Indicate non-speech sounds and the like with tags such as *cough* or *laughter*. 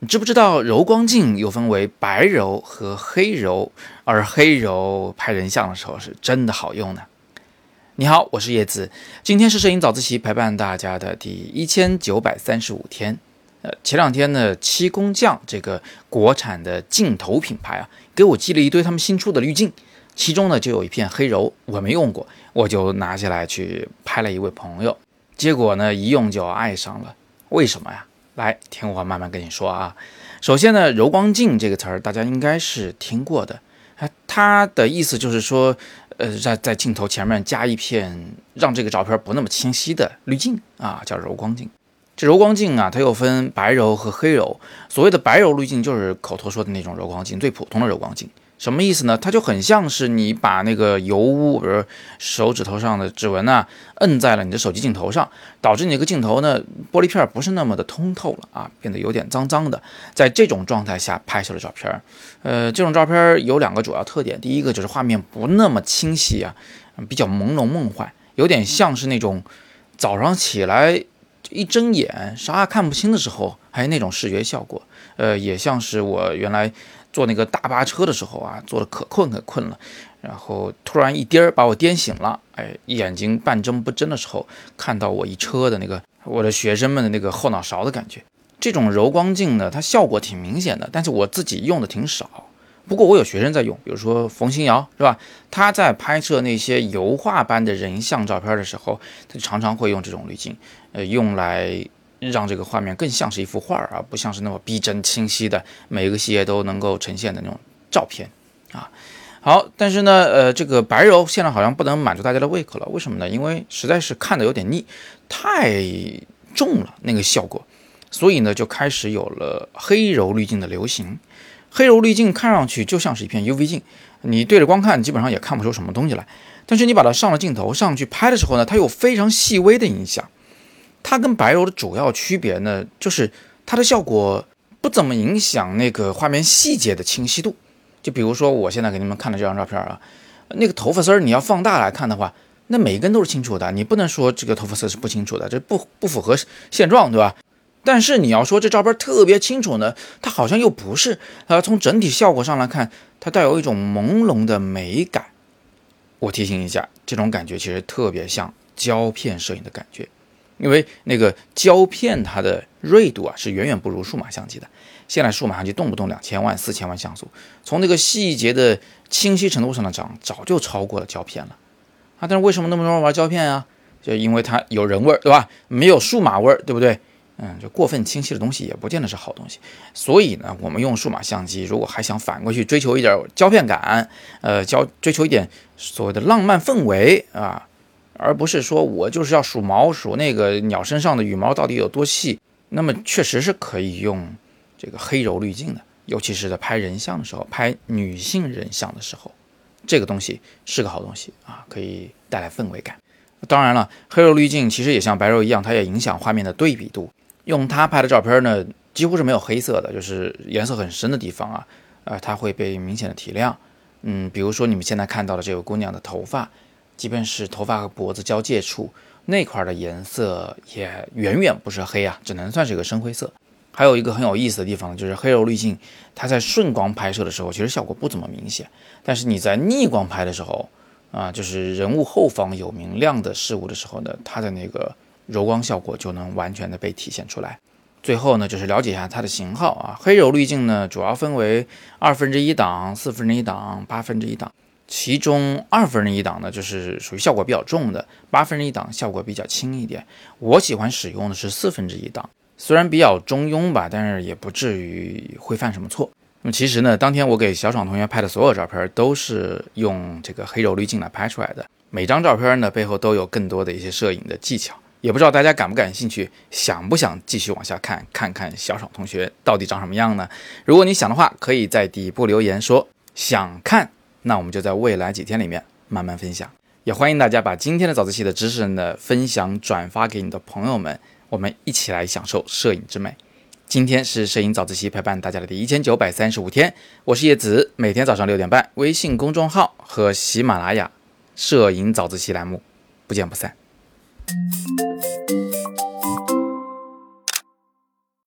你知不知道柔光镜又分为白柔和黑柔，而黑柔拍人像的时候是真的好用呢？你好，我是叶子，今天是摄影早自习陪伴大家的第一千九百三十五天。呃，前两天呢，七工匠这个国产的镜头品牌啊，给我寄了一堆他们新出的滤镜，其中呢就有一片黑柔，我没用过，我就拿下来去拍了一位朋友，结果呢一用就爱上了，为什么呀？来听我慢慢跟你说啊。首先呢，柔光镜这个词儿大家应该是听过的，它的意思就是说，呃，在在镜头前面加一片让这个照片不那么清晰的滤镜啊，叫柔光镜。这柔光镜啊，它又分白柔和黑柔。所谓的白柔滤镜，就是口头说的那种柔光镜，最普通的柔光镜。什么意思呢？它就很像是你把那个油污，比如手指头上的指纹啊，摁在了你的手机镜头上，导致你这个镜头呢，玻璃片不是那么的通透了啊，变得有点脏脏的。在这种状态下拍摄的照片，呃，这种照片有两个主要特点，第一个就是画面不那么清晰啊，比较朦胧梦幻，有点像是那种早上起来。一睁眼啥也看不清的时候，还有那种视觉效果，呃，也像是我原来坐那个大巴车的时候啊，坐的可困可困了，然后突然一颠儿把我颠醒了，哎，眼睛半睁不睁的时候，看到我一车的那个我的学生们的那个后脑勺的感觉。这种柔光镜呢，它效果挺明显的，但是我自己用的挺少。不过我有学生在用，比如说冯新瑶是吧？他在拍摄那些油画般的人像照片的时候，他常常会用这种滤镜，呃，用来让这个画面更像是一幅画儿，而不像是那么逼真清晰的每一个细节都能够呈现的那种照片啊。好，但是呢，呃，这个白柔现在好像不能满足大家的胃口了，为什么呢？因为实在是看的有点腻，太重了那个效果，所以呢，就开始有了黑柔滤镜的流行。黑柔滤镜看上去就像是一片 UV 镜，你对着光看基本上也看不出什么东西来。但是你把它上了镜头上去拍的时候呢，它有非常细微的影响。它跟白柔的主要区别呢，就是它的效果不怎么影响那个画面细节的清晰度。就比如说我现在给你们看的这张照片啊，那个头发丝儿你要放大来看的话，那每一根都是清楚的，你不能说这个头发丝是不清楚的，这不不符合现状，对吧？但是你要说这照片特别清楚呢，它好像又不是。呃，从整体效果上来看，它带有一种朦胧的美感。我提醒一下，这种感觉其实特别像胶片摄影的感觉，因为那个胶片它的锐度啊是远远不如数码相机的。现在数码相机动不动两千万、四千万像素，从那个细节的清晰程度上的讲，早就超过了胶片了啊。但是为什么那么多人玩胶片啊？就因为它有人味儿，对吧？没有数码味儿，对不对？嗯，就过分清晰的东西也不见得是好东西，所以呢，我们用数码相机，如果还想反过去追求一点胶片感，呃，胶追求一点所谓的浪漫氛围啊，而不是说我就是要数毛，数那个鸟身上的羽毛到底有多细，那么确实是可以用这个黑柔滤镜的，尤其是在拍人像的时候，拍女性人像的时候，这个东西是个好东西啊，可以带来氛围感。当然了，黑柔滤镜其实也像白柔一样，它也影响画面的对比度。用它拍的照片呢，几乎是没有黑色的，就是颜色很深的地方啊，呃，它会被明显的提亮。嗯，比如说你们现在看到的这个姑娘的头发，即便是头发和脖子交界处那块的颜色，也远远不是黑啊，只能算是一个深灰色。还有一个很有意思的地方，就是黑柔滤镜，它在顺光拍摄的时候，其实效果不怎么明显，但是你在逆光拍的时候，啊，就是人物后方有明亮的事物的时候呢，它的那个。柔光效果就能完全的被体现出来。最后呢，就是了解一下它的型号啊。黑柔滤镜呢，主要分为二分之一档、四分之一档、八分之一档。其中二分之一档呢，就是属于效果比较重的；八分之一档效果比较轻一点。我喜欢使用的是四分之一档，虽然比较中庸吧，但是也不至于会犯什么错。那 *laughs* 么其实呢，当天我给小爽同学拍的所有照片都是用这个黑柔滤镜来拍出来的。每张照片呢，背后都有更多的一些摄影的技巧。也不知道大家感不感兴趣，想不想继续往下看，看看小爽同学到底长什么样呢？如果你想的话，可以在底部留言说想看，那我们就在未来几天里面慢慢分享。也欢迎大家把今天的早自习的知识呢分享转发给你的朋友们，我们一起来享受摄影之美。今天是摄影早自习陪伴大家的第一千九百三十五天，我是叶子，每天早上六点半，微信公众号和喜马拉雅摄影早自习栏目不见不散。